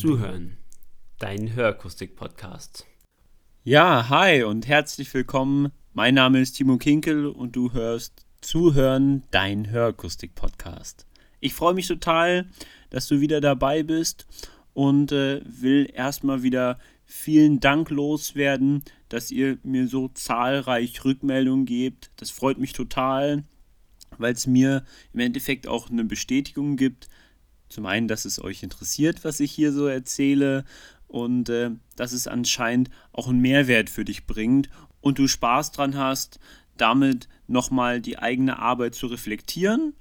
Zuhören, dein Hörakustik-Podcast. Ja, hi und herzlich willkommen. Mein Name ist Timo Kinkel und du hörst Zuhören, dein Hörakustik-Podcast. Ich freue mich total, dass du wieder dabei bist und äh, will erstmal wieder vielen Dank loswerden, dass ihr mir so zahlreich Rückmeldungen gebt. Das freut mich total, weil es mir im Endeffekt auch eine Bestätigung gibt. Zum einen, dass es euch interessiert, was ich hier so erzähle und äh, dass es anscheinend auch einen Mehrwert für dich bringt und du Spaß dran hast, damit nochmal die eigene Arbeit zu reflektieren.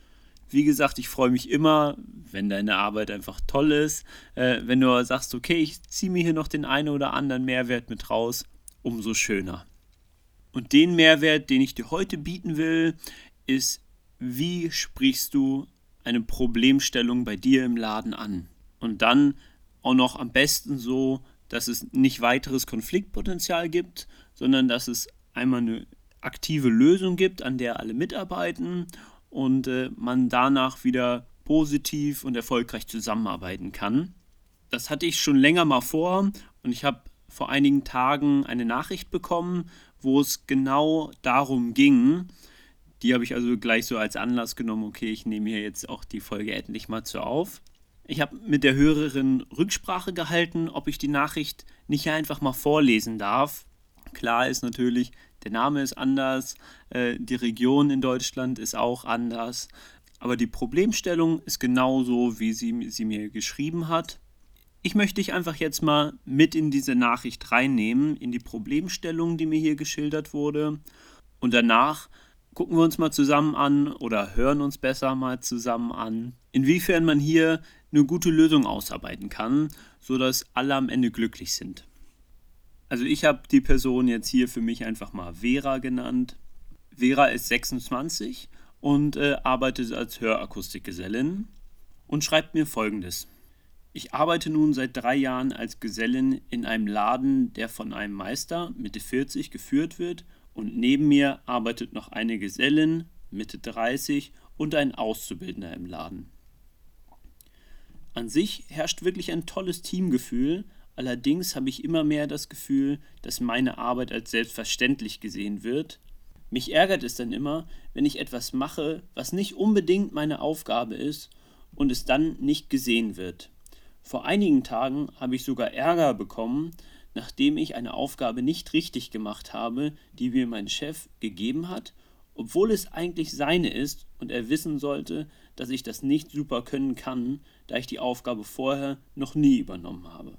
Wie gesagt, ich freue mich immer, wenn deine Arbeit einfach toll ist. Äh, wenn du sagst, okay, ich ziehe mir hier noch den einen oder anderen Mehrwert mit raus, umso schöner. Und den Mehrwert, den ich dir heute bieten will, ist, wie sprichst du eine Problemstellung bei dir im Laden an? Und dann auch noch am besten so, dass es nicht weiteres Konfliktpotenzial gibt, sondern dass es einmal eine aktive Lösung gibt, an der alle mitarbeiten und äh, man danach wieder positiv und erfolgreich zusammenarbeiten kann. Das hatte ich schon länger mal vor und ich habe vor einigen Tagen eine Nachricht bekommen, wo es genau darum ging. Die habe ich also gleich so als Anlass genommen, okay, ich nehme hier jetzt auch die Folge endlich mal zu auf. Ich habe mit der Hörerin Rücksprache gehalten, ob ich die Nachricht nicht einfach mal vorlesen darf. Klar ist natürlich, der Name ist anders, äh, die Region in Deutschland ist auch anders, aber die Problemstellung ist genauso, wie sie, sie mir geschrieben hat. Ich möchte dich einfach jetzt mal mit in diese Nachricht reinnehmen, in die Problemstellung, die mir hier geschildert wurde. Und danach gucken wir uns mal zusammen an oder hören uns besser mal zusammen an, inwiefern man hier eine gute Lösung ausarbeiten kann, sodass alle am Ende glücklich sind. Also ich habe die Person jetzt hier für mich einfach mal Vera genannt. Vera ist 26 und äh, arbeitet als Hörakustikgesellin und schreibt mir folgendes. Ich arbeite nun seit drei Jahren als Gesellin in einem Laden, der von einem Meister Mitte 40 geführt wird und neben mir arbeitet noch eine Gesellin Mitte 30 und ein Auszubildender im Laden. An sich herrscht wirklich ein tolles Teamgefühl, allerdings habe ich immer mehr das Gefühl, dass meine Arbeit als selbstverständlich gesehen wird. Mich ärgert es dann immer, wenn ich etwas mache, was nicht unbedingt meine Aufgabe ist und es dann nicht gesehen wird. Vor einigen Tagen habe ich sogar Ärger bekommen, nachdem ich eine Aufgabe nicht richtig gemacht habe, die mir mein Chef gegeben hat, obwohl es eigentlich seine ist und er wissen sollte, dass ich das nicht super können kann, da ich die Aufgabe vorher noch nie übernommen habe.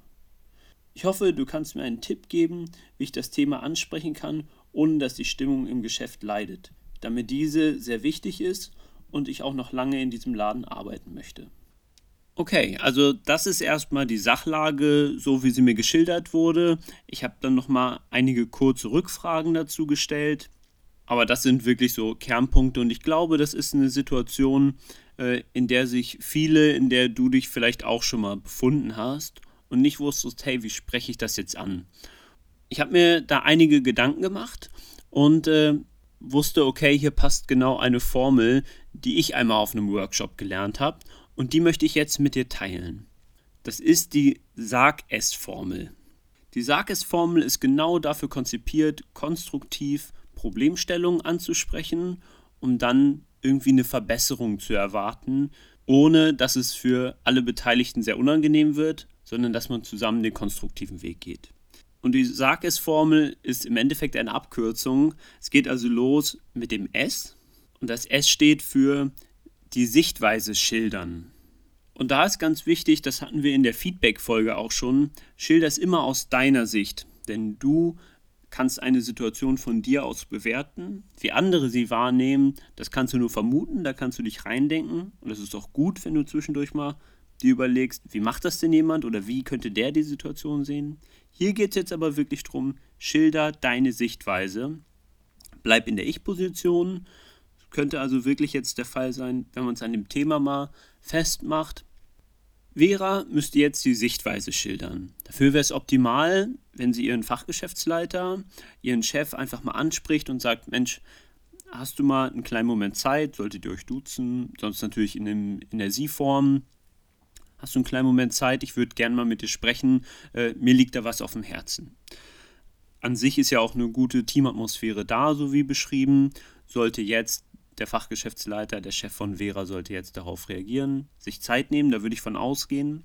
Ich hoffe, du kannst mir einen Tipp geben, wie ich das Thema ansprechen kann, ohne dass die Stimmung im Geschäft leidet, da mir diese sehr wichtig ist und ich auch noch lange in diesem Laden arbeiten möchte. Okay, also das ist erstmal die Sachlage, so wie sie mir geschildert wurde. Ich habe dann nochmal einige kurze Rückfragen dazu gestellt. Aber das sind wirklich so Kernpunkte und ich glaube, das ist eine Situation, äh, in der sich viele, in der du dich vielleicht auch schon mal befunden hast und nicht wusstest, hey, wie spreche ich das jetzt an? Ich habe mir da einige Gedanken gemacht und äh, wusste, okay, hier passt genau eine Formel, die ich einmal auf einem Workshop gelernt habe und die möchte ich jetzt mit dir teilen. Das ist die Sag-Es-Formel. Die Sag-Es-Formel ist genau dafür konzipiert, konstruktiv Problemstellungen anzusprechen, um dann irgendwie eine Verbesserung zu erwarten, ohne dass es für alle Beteiligten sehr unangenehm wird, sondern dass man zusammen den konstruktiven Weg geht. Und die Sag-Es-Formel ist im Endeffekt eine Abkürzung. Es geht also los mit dem S und das S steht für die Sichtweise schildern. Und da ist ganz wichtig, das hatten wir in der Feedback-Folge auch schon, schilder es immer aus deiner Sicht, denn du kannst eine Situation von dir aus bewerten. Wie andere sie wahrnehmen, das kannst du nur vermuten, da kannst du dich reindenken. Und das ist auch gut, wenn du zwischendurch mal dir überlegst, wie macht das denn jemand oder wie könnte der die Situation sehen. Hier geht es jetzt aber wirklich darum, schilder deine Sichtweise. Bleib in der Ich-Position. Könnte also wirklich jetzt der Fall sein, wenn man es an dem Thema mal festmacht. Vera müsste jetzt die Sichtweise schildern. Dafür wäre es optimal, wenn sie ihren Fachgeschäftsleiter, ihren Chef einfach mal anspricht und sagt, Mensch, hast du mal einen kleinen Moment Zeit, solltet ihr euch duzen, sonst natürlich in, dem, in der Sie-Form. hast du einen kleinen Moment Zeit, ich würde gerne mal mit dir sprechen, äh, mir liegt da was auf dem Herzen. An sich ist ja auch eine gute Teamatmosphäre da, so wie beschrieben. Sollte jetzt der Fachgeschäftsleiter, der Chef von Vera, sollte jetzt darauf reagieren, sich Zeit nehmen, da würde ich von ausgehen.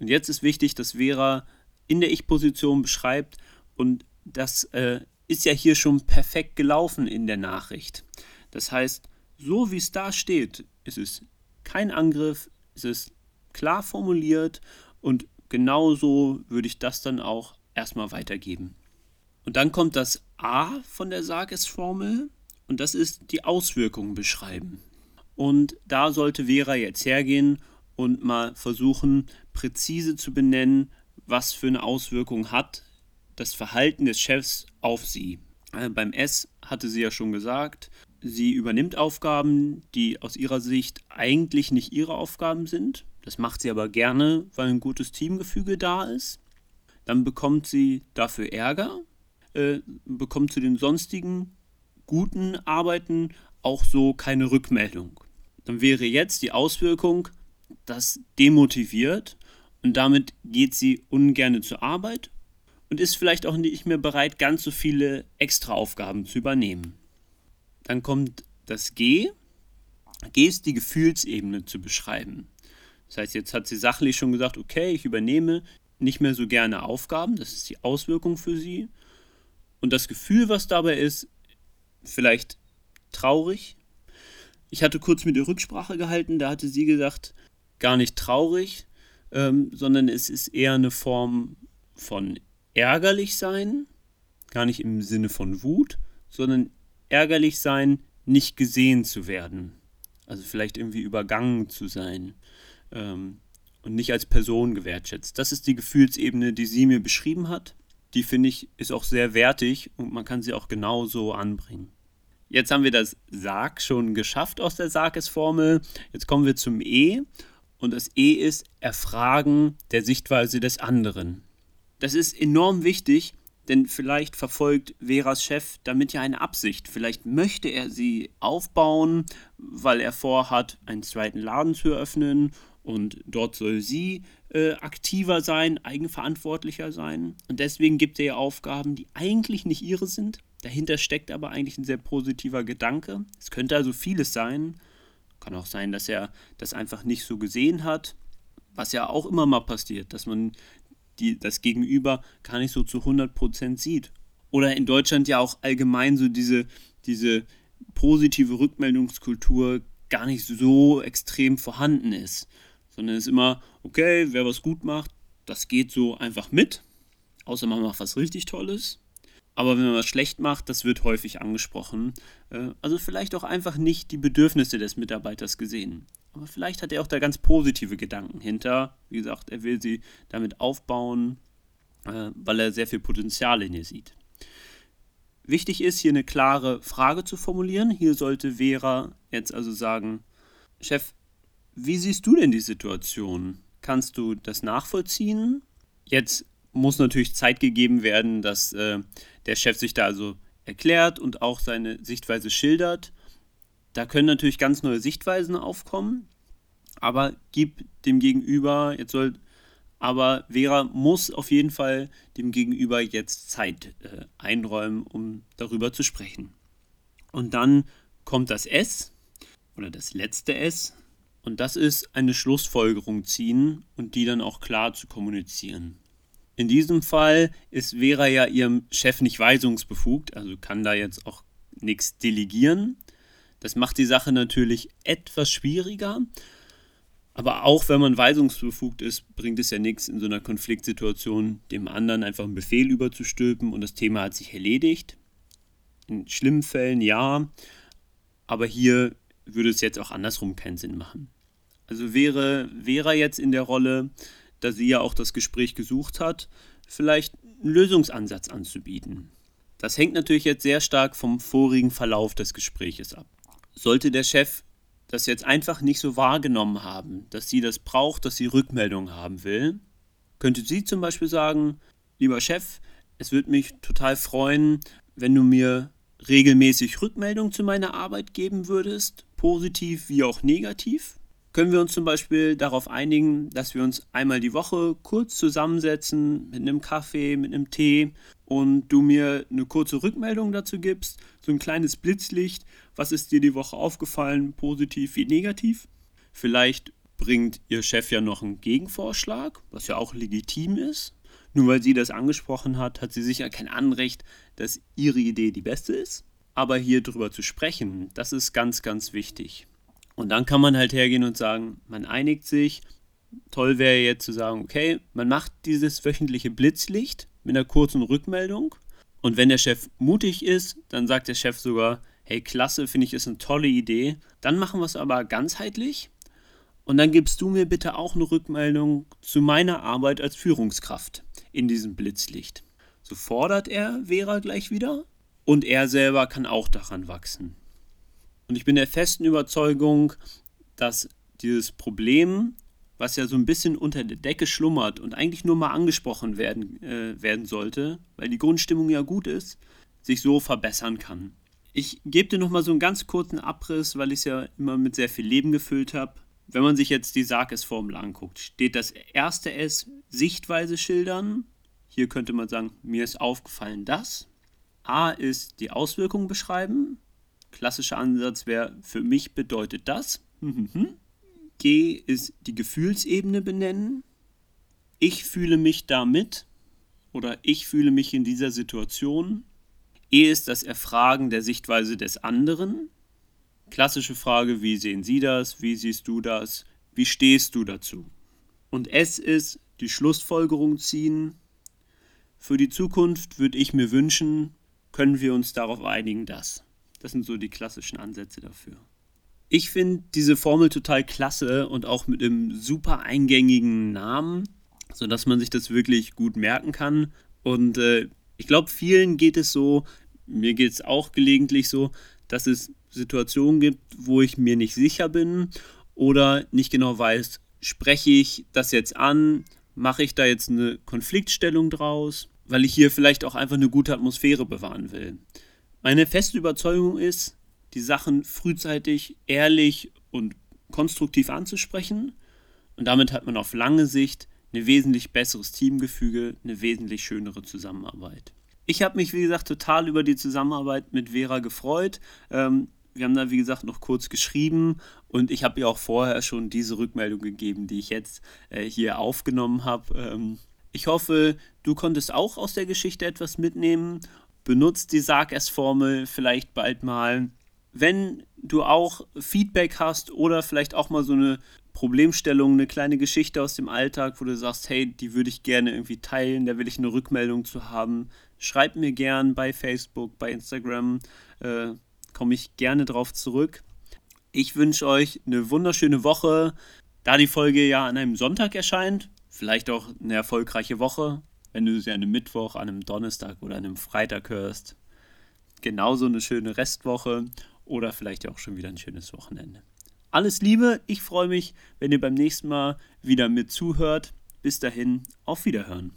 Und jetzt ist wichtig, dass Vera in der Ich-Position beschreibt und das äh, ist ja hier schon perfekt gelaufen in der Nachricht. Das heißt, so wie es da steht, ist es kein Angriff, es ist klar formuliert und genauso würde ich das dann auch erstmal weitergeben. Und dann kommt das A von der Sagesformel und das ist die Auswirkungen beschreiben. Und da sollte Vera jetzt hergehen und mal versuchen, präzise zu benennen, was für eine Auswirkung hat das Verhalten des Chefs auf sie. Äh, beim S hatte sie ja schon gesagt, sie übernimmt Aufgaben, die aus ihrer Sicht eigentlich nicht ihre Aufgaben sind. Das macht sie aber gerne, weil ein gutes Teamgefüge da ist. Dann bekommt sie dafür Ärger, äh, bekommt zu den sonstigen guten Arbeiten auch so keine Rückmeldung. Dann wäre jetzt die Auswirkung, das demotiviert und damit geht sie ungern zur Arbeit und ist vielleicht auch nicht mehr bereit, ganz so viele Extraaufgaben zu übernehmen. Dann kommt das G. G ist die Gefühlsebene zu beschreiben. Das heißt, jetzt hat sie sachlich schon gesagt, okay, ich übernehme nicht mehr so gerne Aufgaben, das ist die Auswirkung für sie. Und das Gefühl, was dabei ist, vielleicht traurig. Ich hatte kurz mit ihr Rücksprache gehalten, da hatte sie gesagt, gar nicht traurig, ähm, sondern es ist eher eine Form von ärgerlich sein, gar nicht im Sinne von Wut, sondern ärgerlich sein, nicht gesehen zu werden. Also vielleicht irgendwie übergangen zu sein ähm, und nicht als Person gewertschätzt. Das ist die Gefühlsebene, die sie mir beschrieben hat. Die finde ich ist auch sehr wertig und man kann sie auch genauso anbringen. Jetzt haben wir das Sarg schon geschafft aus der Sarges-Formel. Jetzt kommen wir zum E. Und das E ist Erfragen der Sichtweise des anderen. Das ist enorm wichtig, denn vielleicht verfolgt Veras Chef damit ja eine Absicht. Vielleicht möchte er sie aufbauen, weil er vorhat, einen zweiten Laden zu eröffnen und dort soll sie äh, aktiver sein, eigenverantwortlicher sein. Und deswegen gibt er ihr Aufgaben, die eigentlich nicht ihre sind. Dahinter steckt aber eigentlich ein sehr positiver Gedanke. Es könnte also vieles sein. Kann auch sein, dass er das einfach nicht so gesehen hat. Was ja auch immer mal passiert, dass man die, das Gegenüber gar nicht so zu 100% sieht. Oder in Deutschland ja auch allgemein so diese, diese positive Rückmeldungskultur gar nicht so extrem vorhanden ist sondern es ist immer, okay, wer was gut macht, das geht so einfach mit, außer man macht was richtig Tolles. Aber wenn man was schlecht macht, das wird häufig angesprochen. Äh, also vielleicht auch einfach nicht die Bedürfnisse des Mitarbeiters gesehen. Aber vielleicht hat er auch da ganz positive Gedanken hinter. Wie gesagt, er will sie damit aufbauen, äh, weil er sehr viel Potenzial in ihr sieht. Wichtig ist, hier eine klare Frage zu formulieren. Hier sollte Vera jetzt also sagen, Chef, wie siehst du denn die Situation? Kannst du das nachvollziehen? Jetzt muss natürlich Zeit gegeben werden, dass äh, der Chef sich da also erklärt und auch seine Sichtweise schildert. Da können natürlich ganz neue Sichtweisen aufkommen, aber gib dem Gegenüber, jetzt soll, aber Vera muss auf jeden Fall dem Gegenüber jetzt Zeit äh, einräumen, um darüber zu sprechen. Und dann kommt das S oder das letzte S, und das ist eine Schlussfolgerung ziehen und die dann auch klar zu kommunizieren. In diesem Fall ist Vera ja ihrem Chef nicht weisungsbefugt, also kann da jetzt auch nichts delegieren. Das macht die Sache natürlich etwas schwieriger. Aber auch wenn man weisungsbefugt ist, bringt es ja nichts in so einer Konfliktsituation, dem anderen einfach einen Befehl überzustülpen und das Thema hat sich erledigt. In schlimmen Fällen ja, aber hier würde es jetzt auch andersrum keinen Sinn machen. Also wäre Vera jetzt in der Rolle, da sie ja auch das Gespräch gesucht hat, vielleicht einen Lösungsansatz anzubieten. Das hängt natürlich jetzt sehr stark vom vorigen Verlauf des Gespräches ab. Sollte der Chef das jetzt einfach nicht so wahrgenommen haben, dass sie das braucht, dass sie Rückmeldung haben will, könnte sie zum Beispiel sagen, lieber Chef, es würde mich total freuen, wenn du mir regelmäßig Rückmeldung zu meiner Arbeit geben würdest, positiv wie auch negativ. können wir uns zum Beispiel darauf einigen, dass wir uns einmal die Woche kurz zusammensetzen mit einem Kaffee, mit einem Tee und du mir eine kurze Rückmeldung dazu gibst, so ein kleines Blitzlicht, was ist dir die Woche aufgefallen, positiv wie negativ. Vielleicht bringt ihr Chef ja noch einen Gegenvorschlag, was ja auch legitim ist. Nur weil sie das angesprochen hat, hat sie sicher kein Anrecht, dass ihre Idee die beste ist. Aber hier drüber zu sprechen, das ist ganz, ganz wichtig. Und dann kann man halt hergehen und sagen, man einigt sich. Toll wäre jetzt zu sagen, okay, man macht dieses wöchentliche Blitzlicht mit einer kurzen Rückmeldung. Und wenn der Chef mutig ist, dann sagt der Chef sogar, hey, klasse, finde ich, ist eine tolle Idee. Dann machen wir es aber ganzheitlich. Und dann gibst du mir bitte auch eine Rückmeldung zu meiner Arbeit als Führungskraft in diesem Blitzlicht. So fordert er Vera gleich wieder und er selber kann auch daran wachsen. Und ich bin der festen Überzeugung, dass dieses Problem, was ja so ein bisschen unter der Decke schlummert und eigentlich nur mal angesprochen werden, äh, werden sollte, weil die Grundstimmung ja gut ist, sich so verbessern kann. Ich gebe dir nochmal so einen ganz kurzen Abriss, weil ich es ja immer mit sehr viel Leben gefüllt habe. Wenn man sich jetzt die Sarkes-Formel anguckt, steht das erste S Sichtweise schildern. Hier könnte man sagen, mir ist aufgefallen das. A ist die Auswirkungen beschreiben klassischer Ansatz wäre, für mich bedeutet das. G ist die Gefühlsebene benennen. Ich fühle mich damit oder ich fühle mich in dieser Situation. E ist das Erfragen der Sichtweise des anderen. Klassische Frage, wie sehen Sie das? Wie siehst du das? Wie stehst du dazu? Und S ist die Schlussfolgerung ziehen. Für die Zukunft würde ich mir wünschen, können wir uns darauf einigen, dass. Das sind so die klassischen Ansätze dafür. Ich finde diese Formel total klasse und auch mit einem super eingängigen Namen, sodass man sich das wirklich gut merken kann. Und äh, ich glaube, vielen geht es so, mir geht es auch gelegentlich so, dass es Situationen gibt, wo ich mir nicht sicher bin oder nicht genau weiß, spreche ich das jetzt an, mache ich da jetzt eine Konfliktstellung draus, weil ich hier vielleicht auch einfach eine gute Atmosphäre bewahren will. Meine feste Überzeugung ist, die Sachen frühzeitig ehrlich und konstruktiv anzusprechen. Und damit hat man auf lange Sicht ein wesentlich besseres Teamgefüge, eine wesentlich schönere Zusammenarbeit. Ich habe mich, wie gesagt, total über die Zusammenarbeit mit Vera gefreut. Ähm, wir haben da, wie gesagt, noch kurz geschrieben und ich habe ihr auch vorher schon diese Rückmeldung gegeben, die ich jetzt äh, hier aufgenommen habe. Ähm, ich hoffe, du konntest auch aus der Geschichte etwas mitnehmen benutzt die Sag-Es-Formel vielleicht bald mal. Wenn du auch Feedback hast oder vielleicht auch mal so eine Problemstellung, eine kleine Geschichte aus dem Alltag, wo du sagst, hey, die würde ich gerne irgendwie teilen, da will ich eine Rückmeldung zu haben, schreib mir gern bei Facebook, bei Instagram, äh, komme ich gerne drauf zurück. Ich wünsche euch eine wunderschöne Woche. Da die Folge ja an einem Sonntag erscheint, vielleicht auch eine erfolgreiche Woche wenn du sie an einem Mittwoch, an einem Donnerstag oder an einem Freitag hörst. Genauso eine schöne Restwoche oder vielleicht auch schon wieder ein schönes Wochenende. Alles Liebe, ich freue mich, wenn ihr beim nächsten Mal wieder mit zuhört. Bis dahin, auf Wiederhören.